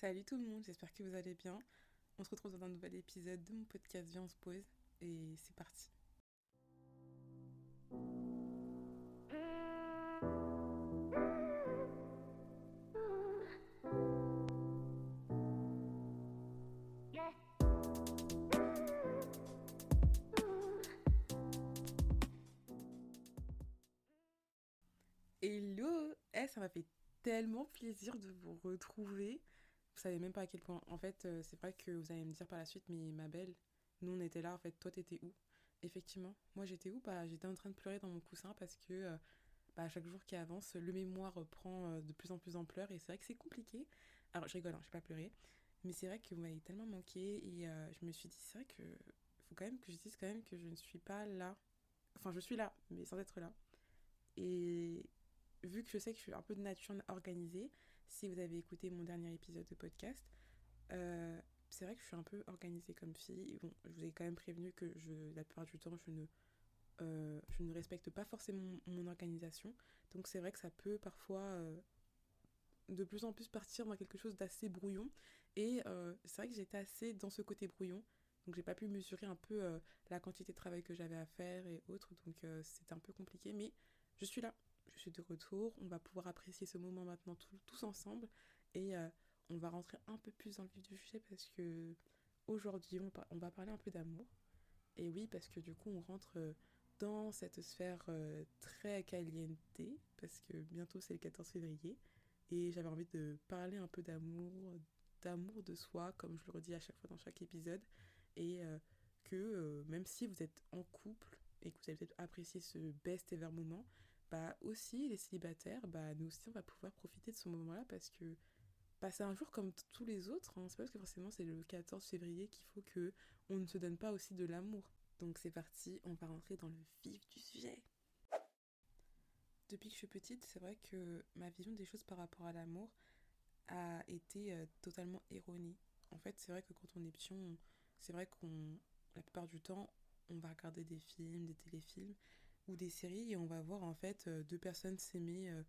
Salut tout le monde, j'espère que vous allez bien. On se retrouve dans un nouvel épisode de mon podcast Viens on se pose et c'est parti. Hello Eh, ça m'a fait tellement plaisir de vous retrouver. Vous savez même pas à quel point. En fait, euh, c'est vrai que vous allez me dire par la suite, mais ma belle, nous on était là, en fait, toi t'étais où? Effectivement, moi j'étais où? Bah j'étais en train de pleurer dans mon coussin parce que euh, bah, chaque jour qui avance, le mémoire prend euh, de plus en plus d'ampleur et c'est vrai que c'est compliqué. Alors je rigole, hein, j'ai pas pleuré, mais c'est vrai que vous m'avez tellement manqué et je me suis dit, c'est vrai que faut quand même que je dise quand même que je ne suis pas là. Enfin, je suis là, mais sans être là. Et vu que je sais que je suis un peu de nature organisée, si vous avez écouté mon dernier épisode de podcast, euh, c'est vrai que je suis un peu organisée comme fille. Bon, je vous ai quand même prévenu que la plupart du temps, je ne, euh, je ne respecte pas forcément mon, organisation. Donc c'est vrai que ça peut parfois euh, de plus en plus partir dans quelque chose d'assez brouillon. Et c'est vrai que j'étais assez dans ce côté brouillon. Donc j'ai pas pu mesurer un peu la quantité de travail que j'avais à faire et autres. Donc c'était un peu compliqué. Mais je suis là je suis de retour. On va pouvoir apprécier ce moment maintenant tous ensemble. Et euh, on va rentrer un peu plus dans le vif du sujet parce que aujourd'hui, on, va parler un peu d'amour. Et oui, parce que du coup, on rentre euh, dans cette sphère euh, très caliente. Parce que bientôt, c'est le 14 février. Et j'avais envie de parler un peu d'amour, d'amour de soi, comme je le redis à chaque fois dans chaque épisode. Et que même si vous êtes en couple et que vous avez peut-être apprécié ce best ever moment, bah aussi les célibataires, bah nous aussi on va pouvoir profiter de ce moment-là parce que bah, c'est un jour comme tous les autres, hein. c'est pas parce que forcément c'est le 14 février qu'il faut que on ne se donne pas aussi de l'amour. Donc c'est parti, on va rentrer dans le vif du sujet. Depuis que je suis petite, c'est vrai que ma vision des choses par rapport à l'amour a été euh, totalement erronée. En fait, c'est vrai que quand on est petit, c'est vrai qu'on, la plupart du temps, on va regarder des films, des téléfilms, ou des séries et on va voir en fait euh, deux personnes s'aimer euh,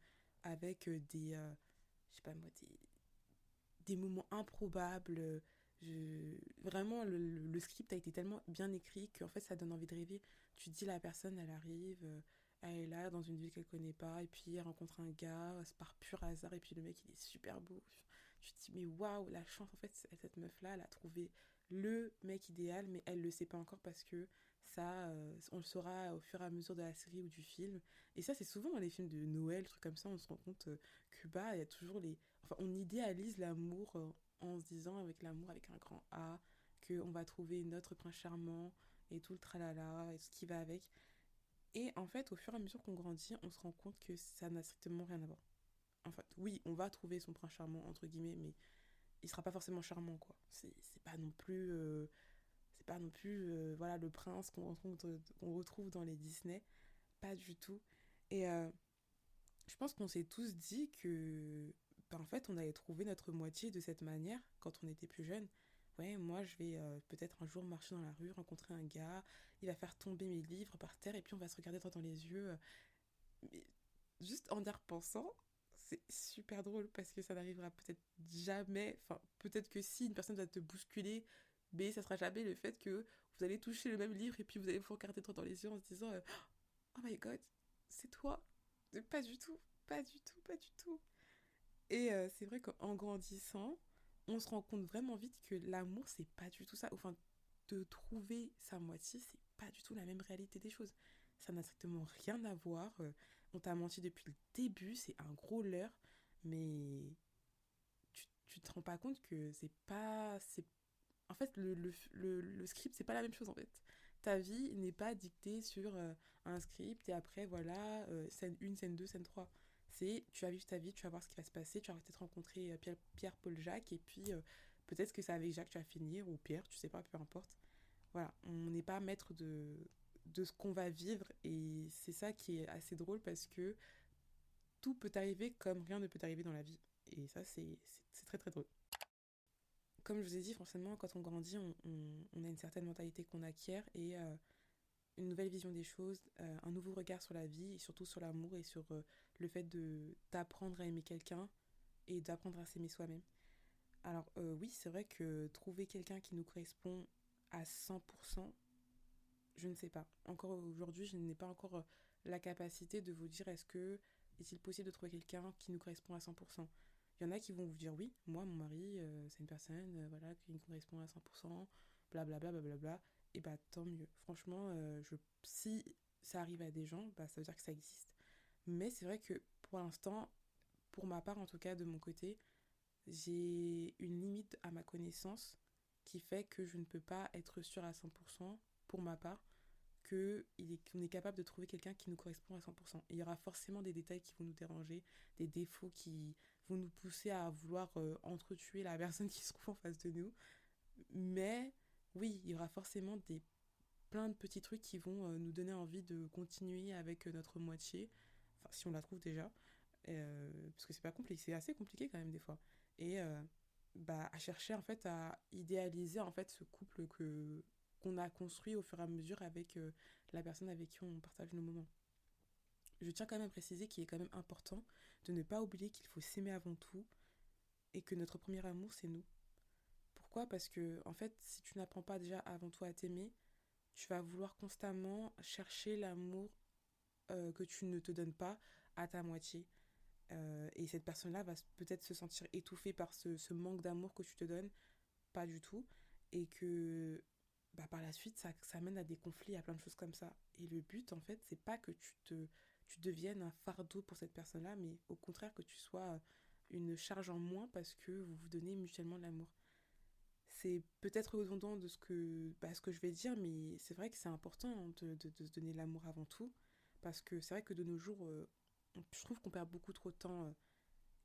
avec euh, des je sais pas moi des, des moments improbables vraiment le, script a été tellement bien écrit qu'en fait ça donne envie de rêver. Tu dis la personne elle arrive elle est là dans une ville qu'elle connaît pas et puis elle rencontre un gars par pur hasard et puis le mec il est super beau. Tu te dis mais waouh la chance en fait cette meuf là elle a trouvé le mec idéal, mais elle le sait pas encore parce que ça, euh, on le saura au fur et à mesure de la série ou du film. Et ça, c'est souvent dans les films de Noël, trucs comme ça, on se rend compte euh, que il y a toujours les. Enfin, on idéalise l'amour euh, en se disant avec l'amour avec un grand A, qu'on va trouver notre prince charmant et tout le tralala et ce qui va avec. Et en fait, au fur et à mesure qu'on grandit, on se rend compte que ça n'a strictement rien à voir. En fait, oui, on va trouver son prince charmant, entre guillemets, mais il sera pas forcément charmant quoi c'est pas non plus euh, pas non plus euh, voilà le prince qu'on retrouve, retrouve dans les Disney. Pas du tout. Et euh, je pense qu'on s'est tous dit que ben, en fait on allait trouver notre moitié de cette manière quand on était plus jeune ouais moi je vais peut-être un jour marcher dans la rue rencontrer un gars il va faire tomber mes livres par terre et puis on va se regarder droit dans les yeux. Mais juste en y repensant c'est super drôle parce que ça n'arrivera peut-être jamais. Enfin, peut-être que si une personne va te bousculer, mais ça sera jamais le fait que vous allez toucher le même livre et puis vous allez vous regarder droit dans les yeux en se disant euh, Oh my god, c'est toi. Pas du tout, pas du tout, pas du tout. Et euh, c'est vrai qu'en grandissant, on se rend compte vraiment vite que l'amour, c'est pas du tout ça. Enfin, de trouver sa moitié, c'est pas du tout la même réalité des choses. Ça n'a strictement rien à voir. Euh, on t'a menti depuis le début, c'est un gros leurre, mais tu, tu te rends pas compte que c'est pas. c'est En fait, le, script, c'est pas la même chose en fait. Ta vie n'est pas dictée sur euh, un script et après, voilà, euh, scène 1, scène 2, scène 3. C'est tu vas vivre ta vie, tu vas voir ce qui va se passer, tu vas peut-être rencontrer Pierre, Pierre, Paul, Jacques et puis peut-être que c'est avec Jacques que tu vas finir ou Pierre, tu sais pas, peu importe. Voilà, on n'est pas maître de, de ce qu'on va vivre et c'est ça qui est assez drôle parce que tout peut arriver comme rien ne peut arriver dans la vie et ça c'est très très drôle. Comme je vous ai dit, forcément, quand on grandit, on, a une certaine mentalité qu'on acquiert et euh, une nouvelle vision des choses, euh, un nouveau regard sur la vie et surtout sur l'amour et sur euh, le fait d'apprendre à aimer quelqu'un et d'apprendre à s'aimer soi-même. Alors oui, c'est vrai que trouver quelqu'un qui nous correspond à 100%, je ne sais pas. Encore aujourd'hui, je n'ai pas encore la capacité de vous dire est-ce que est-il possible de trouver quelqu'un qui nous correspond à 100% Il y en a qui vont vous dire oui, moi, mon mari, euh, c'est une personne euh, voilà, qui me correspond à 100%, blablabla, blablabla. Et bah tant mieux. Franchement, euh, je, si ça arrive à des gens, bah, ça veut dire que ça existe. Mais c'est vrai que pour l'instant, pour ma part en tout cas, de mon côté, j'ai une limite à ma connaissance qui fait que je ne peux pas être sûre à 100% pour ma part il est, qu'on est capable de trouver quelqu'un qui nous correspond à 100%. Il y aura forcément des détails qui vont nous déranger, des défauts qui nous pousser à vouloir euh, entretuer la personne qui se trouve en face de nous. Mais oui, il y aura forcément des plein de petits trucs qui vont euh, nous donner envie de continuer avec euh, notre moitié, si on la trouve déjà, parce que c'est pas compliqué, c'est assez compliqué quand même des fois. Et bah, à chercher en fait à idéaliser en fait ce couple que qu'on a construit au fur et à mesure avec la personne avec qui on partage nos moments. Je tiens quand même à préciser qu'il est quand même important de ne pas oublier qu'il faut s'aimer avant tout et que notre premier amour c'est nous. Pourquoi? Parce que en fait, si tu n'apprends pas déjà avant tout à t'aimer, tu vas vouloir constamment chercher l'amour euh, que tu ne te donnes pas à ta moitié. Euh, et cette personne-là va peut-être se sentir étouffée par ce, ce manque d'amour que tu te donnes, pas du tout. Et que bah, par la suite, ça, ça mène à des conflits, à plein de choses comme ça. Et le but, en fait, c'est pas que tu, te, tu deviennes un fardeau pour cette personne-là, mais au contraire que tu sois une charge en moins parce que vous vous donnez mutuellement de l'amour. C'est peut-être redondant de ce que, bah, je vais dire, mais c'est vrai que c'est important de, se donner de l'amour avant tout. Parce que c'est vrai que de nos jours, euh, je trouve qu'on perd beaucoup trop de temps euh,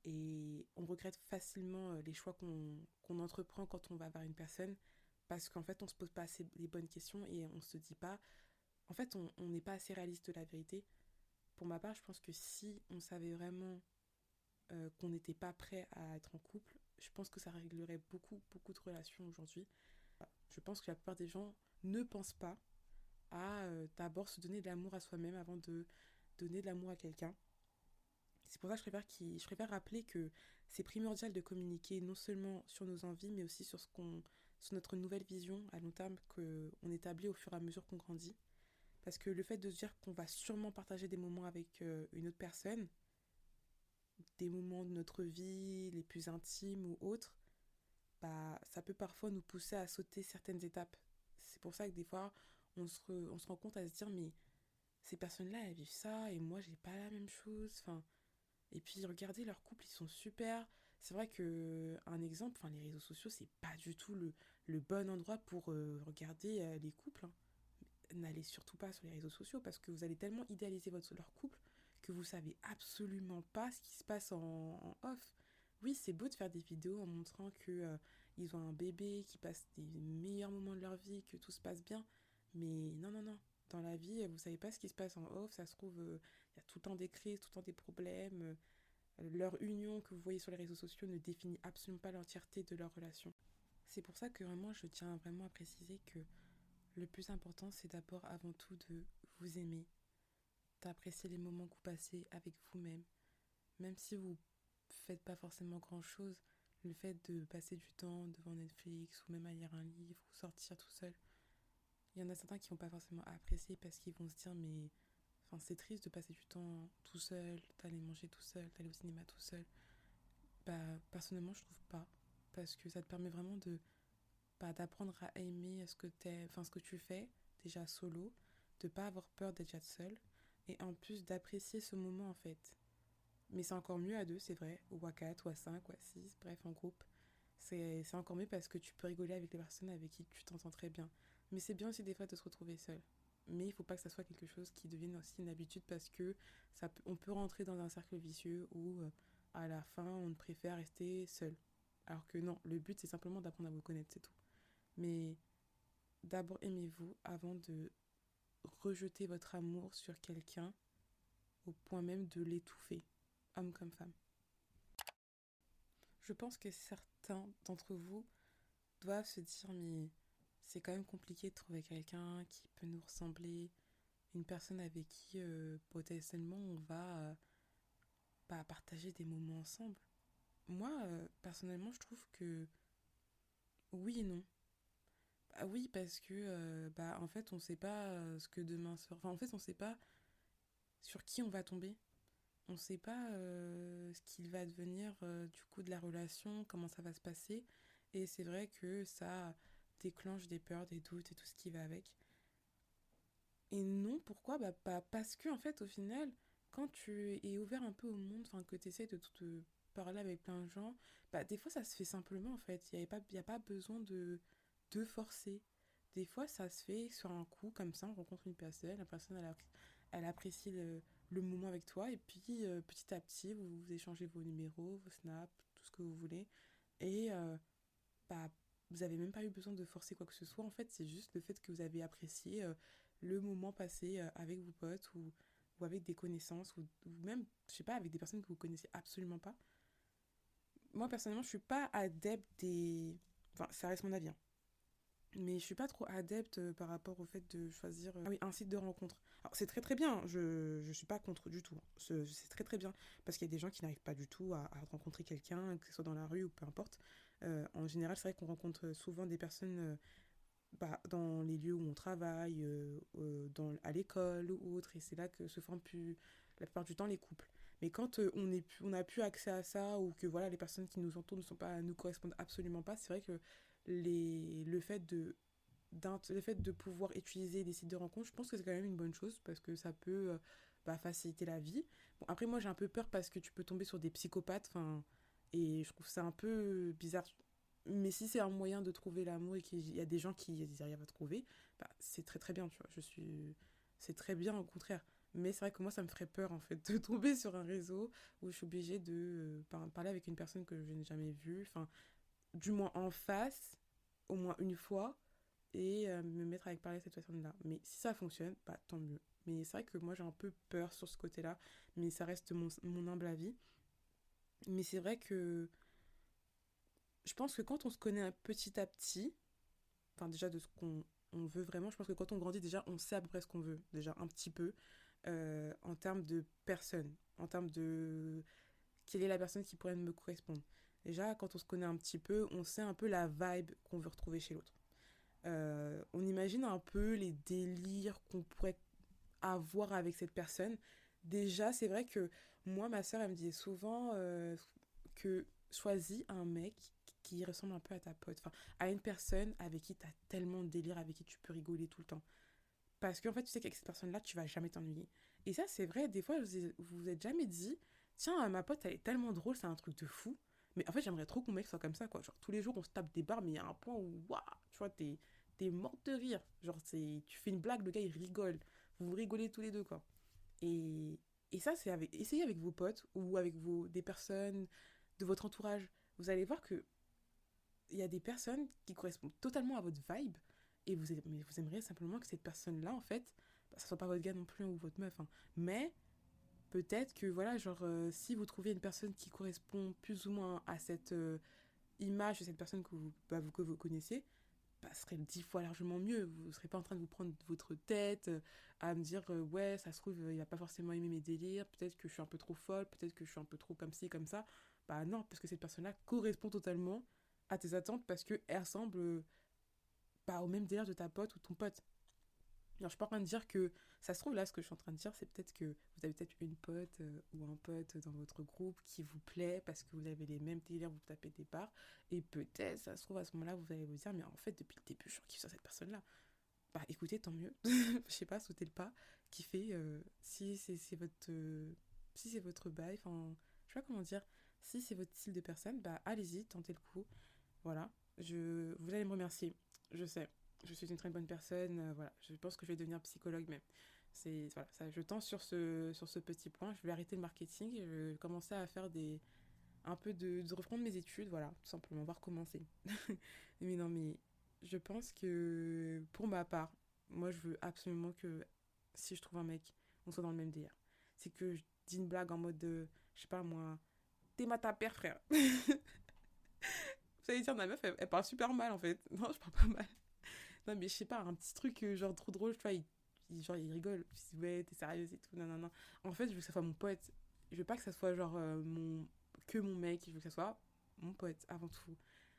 et on regrette facilement euh, les choix qu'on entreprend quand on va vers une personne parce qu'en fait on se pose pas assez les bonnes questions et on se dit pas en fait on n'est pas assez réaliste de la vérité pour ma part je pense que si on savait vraiment euh, qu'on n'était pas prêt à être en couple je pense que ça réglerait beaucoup beaucoup de relations aujourd'hui je pense que la plupart des gens ne pensent pas à euh, d'abord se donner de l'amour à soi-même avant de donner de l'amour à quelqu'un c'est pour ça que je préfère, qu'il- je préfère rappeler que c'est primordial de communiquer non seulement sur nos envies, mais aussi sur, ce sur notre nouvelle vision à long terme qu'on établit au fur et à mesure qu'on grandit. Parce que le fait de se dire qu'on va sûrement partager des moments avec euh, une autre personne, des moments de notre vie les plus intimes ou autres, bah, ça peut parfois nous pousser à sauter certaines étapes. C'est pour ça que des fois, on se, on se rend compte à se dire, mais ces personnes-là, elles vivent ça et moi, j'ai pas la même chose. Enfin, et puis regardez leur couple, ils sont super. C'est vrai que un exemple, enfin les réseaux sociaux, c'est pas du tout le, le bon endroit pour euh, regarder euh, les couples. hein. N'allez surtout pas sur les réseaux sociaux parce que vous allez tellement idéaliser votre, leur couple que vous savez absolument pas ce qui se passe en, off. Oui, c'est beau de faire des vidéos en montrant que euh, ils ont un bébé, qui passe des meilleurs moments de leur vie, que tout se passe bien. Mais non, non, non. Dans la vie, vous savez pas ce qui se passe en off. Ça se trouve, euh, il y a tout le temps des crises, tout le temps des problèmes. euh, leur union que vous voyez sur les réseaux sociaux ne définit absolument pas l'entièreté de leur relation. C'est pour ça que vraiment je tiens vraiment à préciser que le plus important c'est d'abord avant tout de vous aimer, d'apprécier les moments que vous passez avec vous-même. Même si vous faites pas forcément grand chose, le fait de passer du temps devant Netflix ou même à lire un livre ou sortir tout seul, il y en a certains qui vont pas forcément apprécier parce qu'ils vont se dire mais Enfin, c'est triste de passer du temps tout seul, d'aller manger tout seul, d'aller au cinéma tout seul. Bah, personnellement, je trouve pas. Parce que ça te permet vraiment de d'apprendre à aimer ce que ce que tu fais, déjà solo, de pas avoir peur d'être seul, et en plus d'apprécier ce moment en fait. Mais c'est encore mieux à deux, c'est vrai, ou à quatre, ou à cinq, ou à six, bref, en groupe. C'est encore mieux parce que tu peux rigoler avec les personnes avec qui tu t'entends très bien. Mais c'est bien aussi des fois de se retrouver seul mais il faut pas que ça soit quelque chose qui devienne aussi une habitude parce que ça on peut rentrer dans un cercle vicieux où euh, à la fin on préfère rester seul. Alors que non, le but c'est simplement d'apprendre à vous connaître, c'est tout. Mais d'abord aimez-vous avant de rejeter votre amour sur quelqu'un au point même de l'étouffer, homme comme femme? Je pense que certains d'entre vous doivent se dire mais c'est quand même compliqué de trouver quelqu'un qui peut nous ressembler, une personne avec qui euh, potentiellement on va euh, bah, partager des moments ensemble. moi, euh, personnellement, je trouve que oui et non. Bah oui, parce que, euh, bah, en fait, on sait pas euh, ce que demain sera. Enfin, en fait, on sait pas sur qui on va tomber. On sait pas euh, ce qu'il va devenir du coup de la relation, comment ça va se passer. Et c'est vrai que ça déclenche des peurs, des doutes et tout ce qui va avec. Et non, pourquoi? Bah, pas parce que, en fait, au final, quand tu es ouvert un peu au monde, enfin, que tu essaies de te parler avec plein de gens, bah, des fois, ça se fait simplement, en fait. Il n'y a a pas besoin de, de forcer. Des fois, ça se fait sur un coup, comme ça, on rencontre une personne, la personne, elle, elle apprécie le, moment avec toi, et puis, euh, petit à petit, vous, échangez vos numéros, vos snaps, tout ce que vous voulez. Et, euh, bah, vous avez même pas eu besoin de forcer quoi que ce soit. En fait, c'est juste le fait que vous avez apprécié euh, le moment passé avec vos potes ou, ou avec des connaissances ou, ou même, je sais pas, avec des personnes que vous connaissez absolument pas. Moi, personnellement, je suis pas adepte des... Enfin, ça reste mon avis, hein. Mais je suis pas trop adepte euh, par rapport au fait de choisir euh, ah oui, un site de rencontre. C'est très très bien, je, je suis pas contre du tout. hein. C'est très très bien. Parce qu'il y a des gens qui n'arrivent pas du tout à, rencontrer quelqu'un, que ce soit dans la rue ou peu importe. Euh, en général, c'est vrai qu'on rencontre souvent des personnes bah, dans les lieux où on travaille, à l'école ou autre, et c'est là que se forment plus, la plupart du temps les couples. Mais quand on plus, on n'a plus accès à ça, ou que voilà, les personnes qui nous entourent ne sont pas, nous correspondent absolument pas, c'est vrai que les, le, fait de, le fait de pouvoir utiliser des sites de rencontres, je pense que c'est quand même une bonne chose, parce que ça peut euh, bah, faciliter la vie. Bon, après, moi j'ai un peu peur parce que tu peux tomber sur des psychopathes, et je trouve ça un peu bizarre mais si c'est un moyen de trouver l'amour et qu'il y a des gens qui arrivent à trouver, bah, c'est très très bien, tu vois. Je suis... C'est très bien au contraire. Mais c'est vrai que moi, ça me ferait peur en fait de tomber sur un réseau où je suis obligée de euh, par- parler avec une personne que je n'ai jamais vue, enfin, du moins en face, au moins une fois, et euh, me mettre avec parler à cette personne-là. Mais si ça fonctionne, bah tant mieux. Mais c'est vrai que moi, j'ai un peu peur sur ce côté-là, mais ça reste mon, mon humble avis. Mais c'est vrai que je pense que quand on se connaît un petit à petit, enfin déjà de ce qu'on on veut vraiment, je pense que quand on grandit déjà, on sait à peu près ce qu'on veut, déjà un petit peu, euh, en termes de personne, en termes de quelle est la personne qui pourrait me correspondre. Déjà, quand on se connaît un petit peu, on sait un peu la vibe qu'on veut retrouver chez l'autre. Euh, on imagine un peu les délires qu'on pourrait avoir avec cette personne. Déjà, c'est vrai que moi, ma soeur, elle me disait souvent euh, que choisis un mec qui ressemble un peu à ta pote, enfin, à une personne avec qui tu as tellement de délire, avec qui tu peux rigoler tout le temps. Parce qu'en fait, tu sais qu'avec cette personne-là, tu vas jamais t'ennuyer. Et ça, c'est vrai, des fois, vous vous êtes jamais dit, tiens, ma pote, elle est tellement drôle, c'est un truc de fou. Mais en fait, j'aimerais trop qu'on mec soit comme ça, quoi. Genre, tous les jours, on se tape des barres, mais il y a un point où, waouh, tu vois, t'es, t'es morte de rire. Genre, tu fais une blague, le gars, il rigole. Vous rigolez tous les deux, quoi. Et, et ça, c'est avec, essayez avec vos potes ou avec vos, des personnes de votre entourage. Vous allez voir que il y a des personnes qui correspondent totalement à votre vibe et vous, mais vous aimeriez simplement que cette personne-là, en fait, bah, ça soit pas votre gars non plus ou votre meuf, hein, mais peut-être que, voilà, genre, euh, si vous trouvez une personne qui correspond plus ou moins à cette euh, image de cette personne que vous, bah, vous, que vous connaissez, bah, ce serait dix fois largement mieux. Vous ne serez pas en train de vous prendre votre tête euh, à me dire, ouais, ça se trouve, il va pas forcément aimer mes délires, peut-être que je suis un peu trop folle, peut-être que je suis un peu trop comme ci, comme ça. Bah non, parce que cette personne-là correspond totalement à tes attentes parce qu'elle ressemble pas au même délire de ta pote ou ton pote. Alors, je suis pas en train de dire que ça se trouve là, ce que je suis en train de dire, c'est peut-être que vous avez peut-être une pote euh, ou un pote dans votre groupe qui vous plaît parce que vous avez les mêmes délires, vous tapez des barres, et peut-être, ça se trouve à ce moment-là, vous allez vous dire, mais en fait, depuis le début, je kiffe sur cette personne-là. Bah écoutez, tant mieux. je sais pas, sautez le pas, kiffez. euh, si c'est c'est votre, euh, si c'est votre bail, enfin, je sais pas comment dire, si c'est votre style de personne, bah allez-y, tentez le coup. Voilà, je, vous allez me remercier, je sais. Je suis une très bonne personne, euh, voilà. Je pense que je vais devenir psychologue même. C'est voilà, je tente sur ce, sur ce petit point. Je vais arrêter le marketing et je vais commencer à faire des un peu de, de reprendre mes études, voilà, tout simplement, voir commencer. mais non, mais je pense que pour ma part, moi je veux absolument que si je trouve un mec, on soit dans le même délire. C'est que je dis une blague en mode de, je sais pas moi, t'es ma ta père, frère. Vous allez dire, ma meuf, elle, elle parle super mal en fait. Non, je parle pas mal. Non, mais je sais pas, un petit truc euh, genre trop drôle, tu vois, il, genre il rigole. Je dis, ouais, t'es sérieuse et tout, non, non, non. En fait, je veux que ça soit mon pote. Je veux pas que ça soit genre euh, mon. que mon mec, je veux que ça soit mon pote avant tout.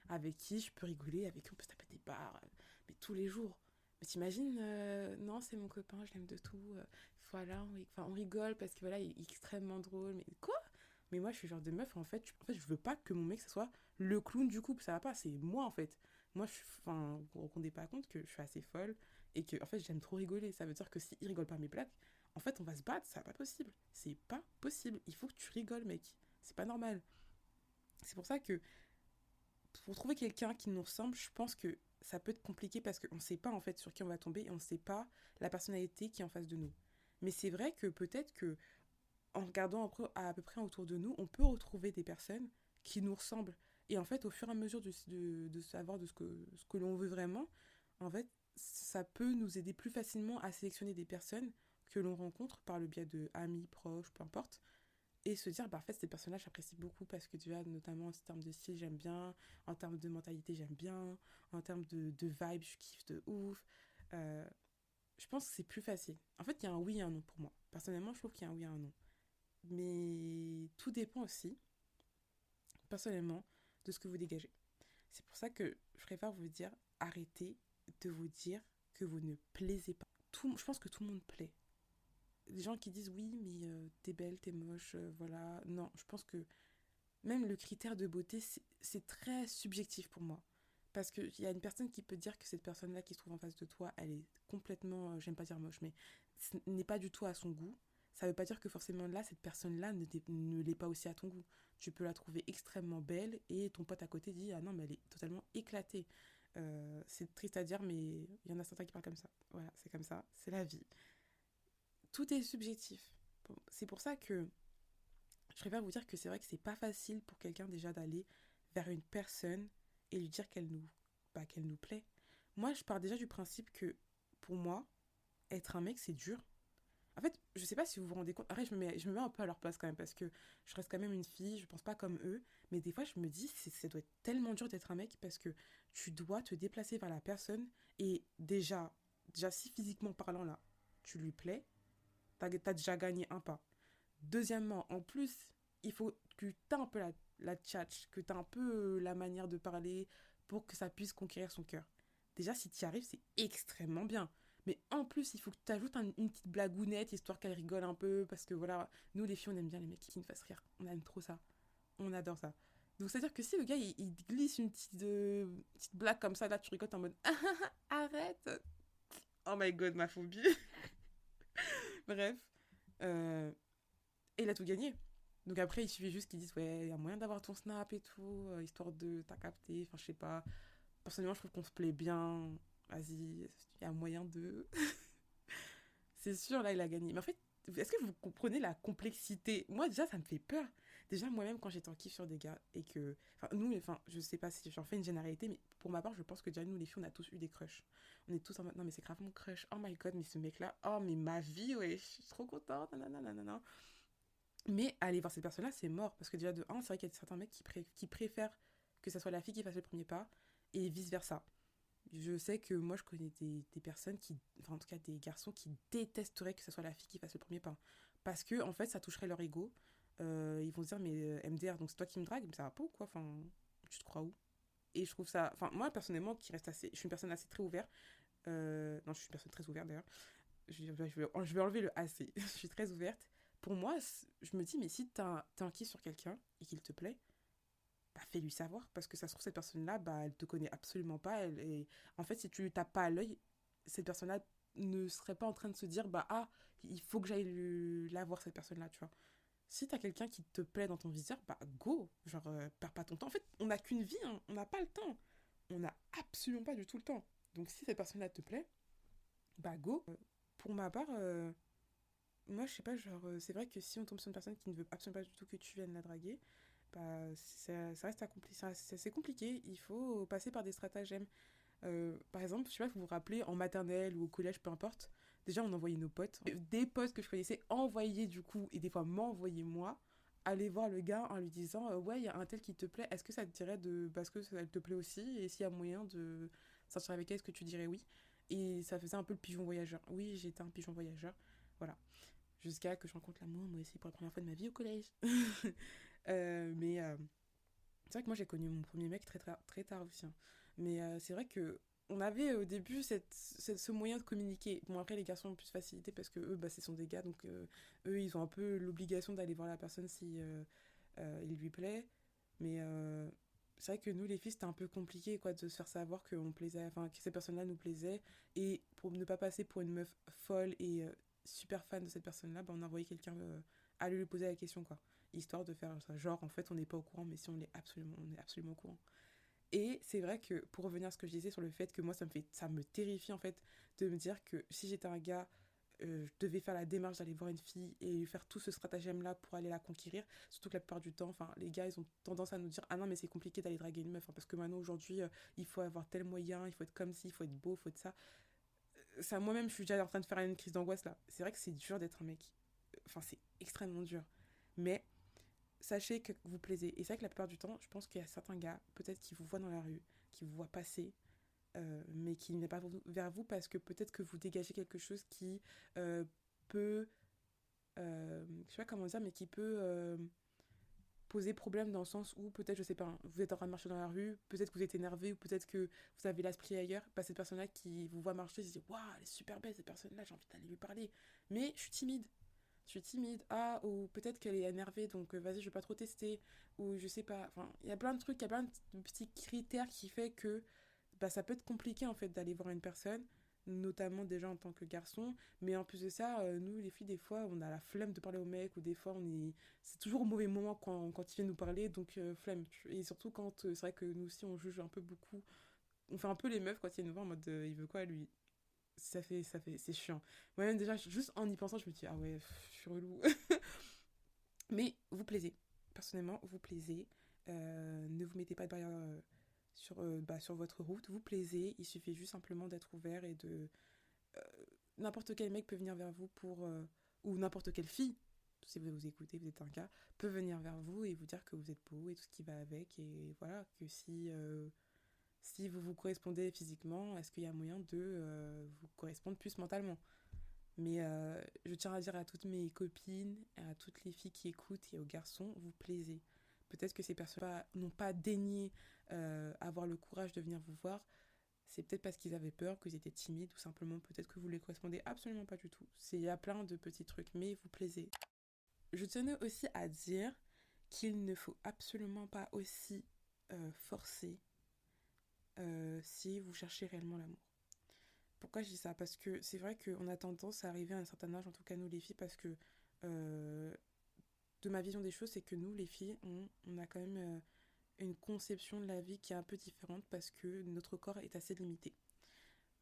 Avec qui je peux rigoler, avec qui on peut se taper des barres, mais tous les jours. Mais t'imagines, euh, non, c'est mon copain, je l'aime de tout. euh, voilà, on, enfin, on rigole parce que voilà, il est extrêmement drôle. Mais quoi? Mais moi, je suis genre de meuf, en fait, je, en fait, je veux pas que mon mec, ça soit le clown du couple. Ça va pas, c'est moi, en fait. Moi, je suis, vous rendez pas compte que je suis assez folle et que, en fait, j'aime trop rigoler. Ça veut dire que s'il rigole pas à mes blagues, en fait, on va se battre, c'est pas possible. C'est pas possible. Il faut que tu rigoles, mec. C'est pas normal. C'est pour ça que pour trouver quelqu'un qui nous ressemble, je pense que ça peut être compliqué parce qu'on ne sait pas en fait sur qui on va tomber et on ne sait pas la personnalité qui est en face de nous. Mais c'est vrai que peut-être que en regardant à peu près autour de nous, on peut retrouver des personnes qui nous ressemblent. Et en fait, au fur et à mesure de, de, savoir de ce que, ce que l'on veut vraiment, en fait, ça peut nous aider plus facilement à sélectionner des personnes que l'on rencontre par le biais de amis, proches, peu importe, et se dire, bah, en fait, ces personnages, j'apprécie beaucoup parce que tu vois, notamment en termes de style, j'aime bien, en termes de mentalité, j'aime bien, en termes de, de vibe, je kiffe de ouf. Euh, je pense que c'est plus facile. En fait, il y a un oui et un non pour moi. Personnellement, je trouve qu'il y a un oui et un non. Mais tout dépend aussi, personnellement, de ce que vous dégagez. C'est pour ça que je préfère vous dire, arrêtez de vous dire que vous ne plaisez pas. Tout, je pense que tout le monde plaît. Des gens qui disent oui, mais euh, t'es belle, t'es moche, euh, voilà. Non, je pense que même le critère de beauté, c'est- très subjectif pour moi. Parce qu'il y a une personne qui peut dire que cette personne-là qui se trouve en face de toi, elle est complètement, euh, j'aime pas dire moche, mais ce n'est pas du tout à son goût. Ça veut pas dire que forcément là, cette personne-là ne, ne l'est pas aussi à ton goût. Tu peux la trouver extrêmement belle et ton pote à côté dit Ah non, mais elle est totalement éclatée. Euh, c'est triste à dire, mais il y en a certains qui parlent comme ça. Voilà, c'est comme ça, c'est la vie. Tout est subjectif. C'est pour ça que je préfère vous dire que c'est vrai que c'est pas facile pour quelqu'un déjà d'aller vers une personne et lui dire qu'elle nous, bah, qu'elle nous plaît. Moi, je pars déjà du principe que pour moi, être un mec, c'est dur. En fait, je sais pas si vous vous rendez compte. Après, je me mets, je me mets un peu à leur place quand même parce que je reste quand même une fille, je pense pas comme eux. Mais des fois, je me dis, ça doit être tellement dur d'être un mec parce que tu dois te déplacer vers la personne et déjà, déjà si physiquement parlant là, tu lui plais, t'as as déjà gagné un pas. Deuxièmement, en plus, il faut que tu aies un peu la, la tchatch, que tu un peu euh, la manière de parler pour que ça puisse conquérir son cœur. Déjà, si tu y arrives, c'est extrêmement bien. Mais en plus, il faut que tu ajoutes un- une petite blagounette, histoire qu'elle rigole un peu, parce que voilà, nous les filles, on aime bien les mecs qui nous fassent rire. On aime trop ça. On adore ça. Donc, c'est-à-dire que si le gars, il, il glisse une petite, euh, petite blague comme ça, là, tu rigoles en mode Arrête Oh my god, ma phobie Bref. Euh, et il a tout gagné. Donc après, il suffit juste qu'ils disent Ouais, il y a moyen d'avoir ton snap et tout, euh, histoire de t'as capté. Enfin, je sais pas. Personnellement, je trouve qu'on se plaît bien. Vas-y, il y a moyen de. c'est sûr, là, il a gagné. Mais en fait, est-ce que vous comprenez la complexité? Moi, déjà, ça me fait peur. Déjà, moi-même, quand j'étais en kiff sur des gars et que. Enfin, nous, enfin, je sais pas si j'en fais une généralité, mais pour ma part, je pense que déjà, nous, les filles, on a tous eu des crushs. On est tous en mode Non, mais c'est grave mon crush. Oh my god, mais ce mec-là, oh, mais ma vie, ouais, je suis trop contente. Nanana, nanana. Mais aller voir cette personne-là, c'est mort. Parce que déjà, de un, c'est vrai qu'il y a certains mecs qui, qui préfèrent que ça soit la fille qui fasse le premier pas et vice-versa. Je sais que moi, je connais des, personnes qui, enfin, en tout cas, des garçons qui détesteraient que ce soit la fille qui fasse le premier pas. Parce que, en fait, ça toucherait leur ego. Euh, ils vont se dire, mais euh, MDR, donc c'est toi qui me drague, mais ça va pas ou quoi? Enfin, tu te crois où? Et je trouve ça. Enfin, moi, personnellement, qui reste assez. Je suis une personne assez très ouverte. Euh, non, je suis une personne très ouverte d'ailleurs. Je, vais, enlever le assez. je suis très ouverte pour moi, je me dis, mais si t'as un- kiff sur quelqu'un et qu'il te plaît, bah fais-lui savoir. Parce que ça se trouve, cette personne-là, bah, elle te connaît absolument pas. Est... En fait, si tu tapes pas à l'œil, cette personne-là ne serait pas en train de se dire, bah, ah, il faut que j'aille le- la voir, cette personne-là, tu vois. Si t'as quelqu'un qui te plaît dans ton viseur, bah, go. Genre, euh, perds pas ton temps. En fait, on n'a qu'une vie, hein. on n'a pas le temps. On n'a absolument pas du tout le temps. Donc, si cette personne-là te plaît, bah, go. Euh, Pour ma part, euh, moi, je sais pas, genre, euh, c'est vrai que si on tombe sur une personne qui ne veut absolument pas du tout que tu viennes la draguer, bah, ça, ça reste c'est compliqué. Il faut passer par des stratagèmes. Euh, par exemple, je sais pas si vous vous rappelez, en maternelle ou au collège, peu importe, déjà on envoyait nos potes, des potes que je connaissais envoyaient du coup, et des fois m'envoyaient moi, aller voir le gars en lui disant euh, Ouais, il y a un tel qui te plaît, est-ce que ça te dirait de. Parce que ça te plaît aussi, et s'il y a moyen de sortir avec elle, est-ce que tu dirais oui? Et ça faisait un peu le pigeon voyageur. Oui, j'étais un pigeon voyageur. Voilà jusqu'à que je rencontre l'amour, moi aussi, pour la première fois de ma vie au collège. Euh, mais euh, c'est vrai que moi j'ai connu mon premier mec très, très, très tard aussi. hein. Mais euh, c'est vrai que on avait au début cette, ce moyen de communiquer. Bon, après, les garçons ont plus facilité parce que eux, bah, ce sont des donc eux, ils ont un peu l'obligation d'aller voir la personne si il lui plaît. Mais c'est vrai que nous, les filles, c'était un peu compliqué quoi, de se faire savoir qu'on plaisait, enfin, que ces personnes-là nous plaisaient. Et pour ne pas passer pour une meuf folle et super fan de cette personne-là, bah, on a envoyé quelqu'un aller lui poser la question, quoi. Histoire de faire ça. Genre, en fait, on n'est pas au courant, mais si on est absolument, on est absolument au courant. Et c'est vrai que pour revenir à ce que je disais sur le fait que moi ça me fait ça me terrifie en fait de me dire que si j'étais un gars euh, je devais faire la démarche d'aller voir une fille et lui faire tout ce stratagème là pour aller la conquérir surtout que la plupart du temps enfin les gars ils ont tendance à nous dire ah non mais c'est compliqué d'aller draguer une meuf hein, parce que maintenant aujourd'hui euh, il faut avoir tel moyen il faut être comme ci il faut être beau il faut être ça Euh, ça moi-même je suis déjà en train de faire une crise d'angoisse là c'est vrai que c'est dur d'être un mec enfin c'est extrêmement dur mais sachez que vous plaisez. Et c'est vrai que la plupart du temps, je pense qu'il y a certains gars, peut-être qui vous voient dans la rue, qui vous voient passer, euh, mais qui n'est pas vers vous parce que peut-être que vous dégagez quelque chose qui euh, peut, euh, je sais pas comment dire, mais qui peut poser problème dans le sens où peut-être, je sais pas, vous êtes en train de marcher dans la rue, peut-être que vous êtes énervé ou peut-être que vous avez l'esprit ailleurs. Bah, cette personne-là qui vous voit marcher, se dit Waouh, elle est super belle cette personne-là, j'ai envie d'aller lui parler. Mais je suis timide je suis timide, ah, ou peut-être qu'elle est énervée, donc euh, vas-y, je vais pas trop tester, ou je sais pas, enfin, il y a plein de trucs, il y a plein de petits critères qui fait que bah, ça peut être compliqué en fait d'aller voir une personne, notamment déjà en tant que garçon, mais en plus de ça, euh, nous les filles, des fois, on a la flemme de parler au mec, ou des fois, on est, c'est toujours au mauvais moment quand, quand il vient nous parler, donc euh, flemme, et surtout quand c'est vrai que nous aussi, on juge un peu beaucoup, on fait un peu les meufs quand il vient nous voir en mode, il veut quoi lui? Ça fait, ça fait, c'est chiant. Moi-même, déjà, juste en y pensant, je me dis, ah ouais, je suis relou. Mais vous plaisez. Personnellement, vous plaisez. Euh, ne vous mettez pas de barrière euh, sur, euh, bah, sur votre route. Vous plaisez. Il suffit juste simplement d'être ouvert et de. n'importe quel mec peut venir vers vous pour. ou n'importe quelle fille, si vous vous écoutez, vous êtes un gars, peut venir vers vous et vous dire que vous êtes beau et tout ce qui va avec. Et voilà, que si. Si vous vous correspondez physiquement, est-ce qu'il y a moyen de euh, vous correspondre plus mentalement? Mais euh, je tiens à dire à toutes mes copines, à toutes les filles qui écoutent et aux garçons, vous plaisez. Peut-être que ces personnes n'ont pas daigné euh, avoir le courage de venir vous voir. C'est peut-être parce qu'ils avaient peur, qu'ils étaient timides, ou simplement peut-être que vous les correspondez absolument pas du tout. Il y a plein de petits trucs, mais vous plaisez. Je tenais aussi à dire qu'il ne faut absolument pas aussi forcer euh, si vous cherchez réellement l'amour. Pourquoi je dis ça? Parce que c'est vrai qu'on a tendance à arriver à un certain âge, en tout cas nous les filles, parce que euh, de ma vision des choses, c'est que nous les filles, on, a quand même euh, une conception de la vie qui est un peu différente parce que notre corps est assez limité.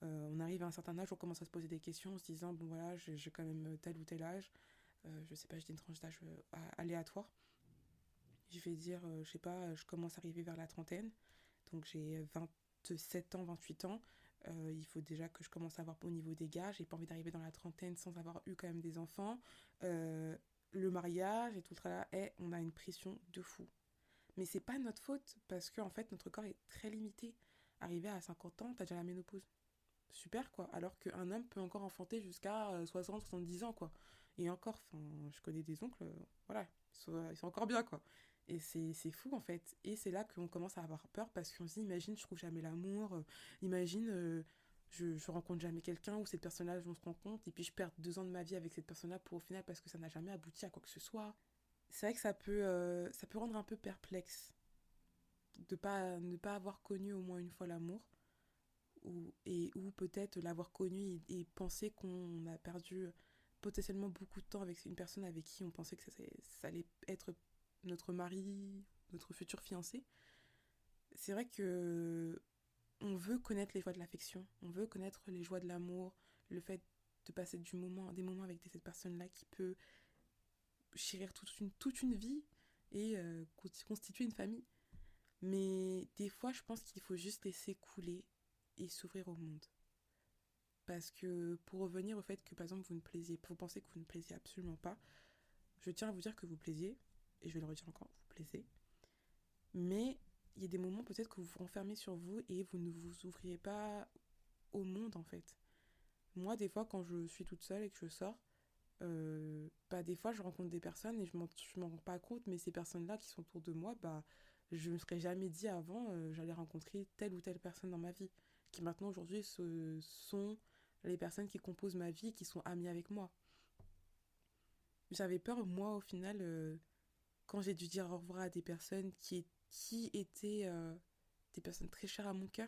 On arrive à un certain âge, on commence à se poser des questions en se disant, bon voilà, j'ai quand même tel ou tel âge, je sais pas, j'ai une tranche d'âge aléatoire. Je vais dire, je sais pas, je commence à arriver vers la trentaine, donc j'ai 27 ans, 28 ans. Euh, il faut déjà que je commence à avoir au niveau des gars. J'ai pas envie d'arriver dans la trentaine sans avoir eu quand même des enfants. Euh, le mariage et tout tralala, et on a une pression de fou. Mais c'est pas notre faute parce que fait notre corps est très limité. Arrivé à 50 ans, t'as déjà la ménopause. Super quoi. Alors qu'un homme peut encore enfanter jusqu'à euh, 60, 70 ans quoi. Et encore, je connais des oncles, euh, voilà, ils sont encore bien quoi. Et c'est fou en fait. Et c'est là qu'on commence à avoir peur parce qu'on se dit, imagine, je trouve jamais l'amour, euh, imagine, euh, je, rencontre jamais quelqu'un ou cette personne-là, on se rencontre, et puis je perds deux ans de ma vie avec cette personne-là pour au final parce que ça n'a jamais abouti à quoi que ce soit. C'est vrai que ça peut, euh, ça peut rendre un peu perplexe de pas, ne pas avoir connu au moins une fois l'amour ou, ou peut-être l'avoir connu et, penser qu'on a perdu potentiellement beaucoup de temps avec une personne avec qui on pensait que ça allait être notre mari, notre futur fiancé. C'est vrai que on veut connaître les joies de l'affection, on veut connaître les joies de l'amour, le fait de passer du moment, des moments avec cette personne-là qui peut chérir toute une, vie et euh, constituer une famille. Mais des fois, je pense qu'il faut juste laisser couler et s'ouvrir au monde. Parce que pour revenir au fait que, par exemple, vous ne plaisiez, vous pensez que vous ne plaisiez absolument pas, je tiens à vous dire que vous plaisiez, et je vais le redire encore, vous plaisez. Mais il y a des moments peut-être que vous vous renfermez sur vous et vous ne vous ouvriez pas au monde en fait. Moi, des fois, quand je suis toute seule et que je sors, euh, bah, des fois, je rencontre des personnes et je m'en, m'en rends pas compte, mais ces personnes-là qui sont autour de moi, bah, je ne me serais jamais dit avant, euh, j'allais rencontrer telle ou telle personne dans ma vie, qui maintenant, aujourd'hui, ce sont les personnes qui composent ma vie, qui sont amies avec moi. J'avais peur, moi, au final, euh, quand j'ai dû dire au revoir à des personnes qui, qui étaient des personnes très chères à mon cœur.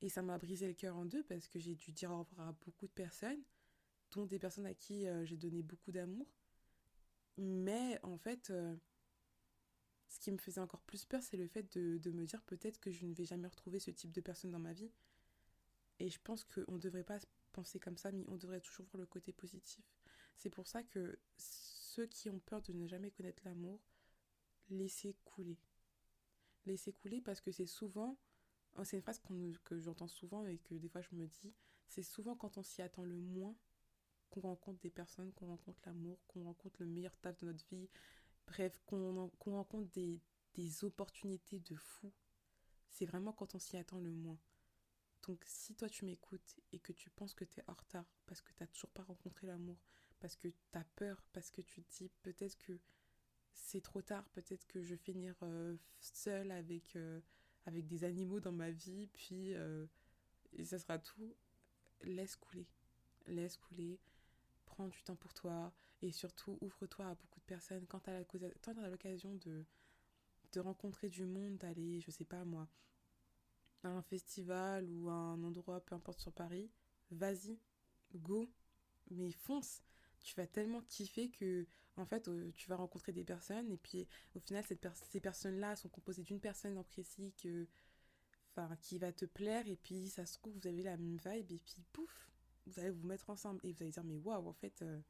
Et ça m'a brisé le cœur en deux parce que j'ai dû dire au revoir à beaucoup de personnes dont des personnes à qui euh, j'ai donné beaucoup d'amour. Mais en fait, euh, ce qui me faisait encore plus peur, c'est le fait de, de me dire peut-être que je ne vais jamais retrouver ce type de personne dans ma vie. Et je pense qu'on ne devrait pas penser comme ça, mais on devrait toujours voir le côté positif. C'est pour ça que ceux qui ont peur de ne jamais connaître l'amour, laissez couler. Laissez couler parce que c'est souvent, c'est une phrase que j'entends souvent et que des fois je me dis, c'est souvent quand on s'y attend le moins qu'on rencontre des personnes, qu'on rencontre l'amour, qu'on rencontre le meilleur taf de notre vie, bref, qu'on rencontre des, des opportunités de fou. C'est vraiment quand on s'y attend le moins. Donc si toi tu m'écoutes et que tu penses que tu es en retard parce que tu n'as toujours pas rencontré l'amour, parce que tu as peur, parce que tu te dis peut-être que c'est trop tard, peut-être que je vais finir euh, seule avec, euh, avec des animaux dans ma vie, puis euh, ça sera tout. Laisse couler. Laisse couler prends du temps pour toi et surtout ouvre-toi à beaucoup de personnes. Quand tu as l'occasion de, de rencontrer du monde, d'aller, je sais pas moi, à un festival ou à un endroit, peu importe sur Paris, vas-y, go, mais fonce. Tu vas tellement kiffer que, en fait, euh, tu vas rencontrer des personnes et puis au final, cette ces personnes-là sont composées d'une personne en précis que, enfin, qui va te plaire et puis ça se trouve, vous avez la même vibe et puis pouf, vous allez vous mettre ensemble et vous allez dire mais waouh en fait euh,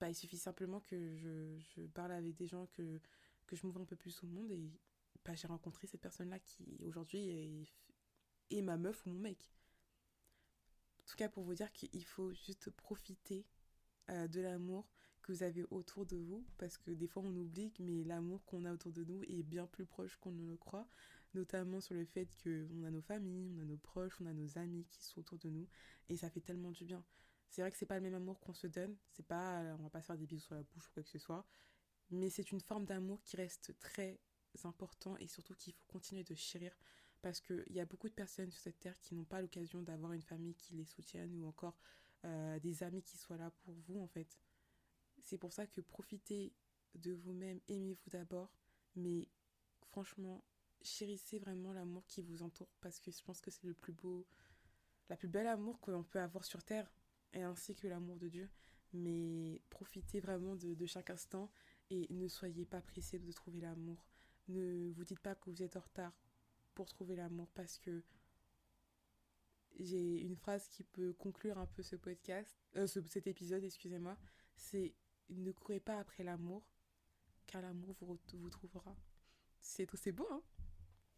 bah, il suffit simplement que je, je, parle avec des gens que, que je m'ouvre un peu plus au monde et bah, j'ai rencontré cette personne là qui aujourd'hui est, ma meuf ou mon mec. En tout cas pour vous dire qu'il faut juste profiter euh, de l'amour que vous avez autour de vous parce que des fois on oublie mais l'amour qu'on a autour de nous est bien plus proche qu'on ne le croit notamment sur le fait qu'on a nos familles, on a nos proches, on a nos amis qui sont autour de nous, et ça fait tellement du bien. C'est vrai que c'est pas le même amour qu'on se donne, c'est pas, on va pas se faire des bisous sur la bouche ou quoi que ce soit, mais c'est une forme d'amour qui reste très important et surtout qu'il faut continuer de chérir parce qu'il y a beaucoup de personnes sur cette terre qui n'ont pas l'occasion d'avoir une famille qui les soutienne ou encore euh, des amis qui soient là pour vous en fait. C'est pour ça que profitez de vous-même, aimez-vous d'abord, mais franchement, chérissez vraiment l'amour qui vous entoure parce que je pense que c'est le plus beau, la plus belle amour que l'on peut avoir sur terre et ainsi que l'amour de Dieu. Mais profitez vraiment de, de, chaque instant et ne soyez pas pressés de trouver l'amour. Ne vous dites pas que vous êtes en retard pour trouver l'amour parce que j'ai une phrase qui peut conclure un peu ce podcast, euh, ce, cet épisode, excusez-moi, c'est ne courez pas après l'amour, car l'amour vous, vous trouvera. C'est beau, hein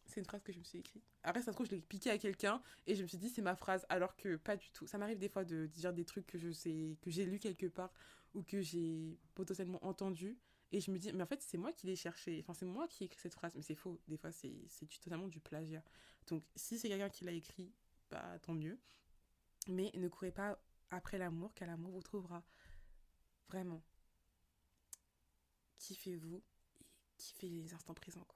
c'est une phrase que je me suis écrite. Après, ça se trouve, je l'ai piqué à quelqu'un et je me suis dit, c'est ma phrase, alors que pas du tout. Ça m'arrive des fois de dire des trucs que je sais, que j'ai lu quelque part ou que j'ai potentiellement entendu. Et je me dis, mais en fait, c'est moi qui l'ai cherché. Enfin, c'est moi qui ai écrit cette phrase. Mais c'est faux. Des fois, c'est totalement du plagiat. Donc, si c'est quelqu'un qui l'a écrit, bah, tant mieux. Mais ne courez pas après l'amour, car l'amour vous trouvera. Vraiment. Kiffez-vous et kiffez les instants présents.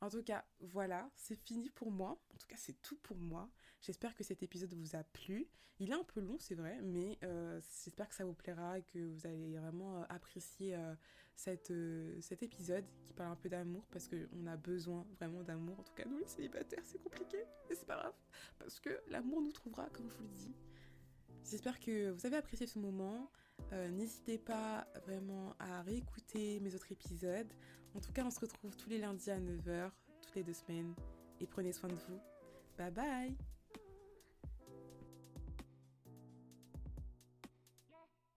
En tout cas, voilà, c'est fini pour moi. En tout cas, c'est tout pour moi. J'espère que cet épisode vous a plu. Il est un peu long, c'est vrai, mais euh, j'espère que ça vous plaira et que vous allez vraiment euh, apprécier euh, cet épisode qui parle un peu d'amour parce qu'on a besoin vraiment d'amour. En tout cas, nous, les célibataires, c'est compliqué, mais c'est pas grave parce que l'amour nous trouvera, comme je vous le dis. J'espère que vous avez apprécié ce moment. N'hésitez pas vraiment à réécouter mes autres épisodes. En tout cas, on se retrouve tous les lundis à 9h, toutes les deux semaines. Et prenez soin de vous. Bye bye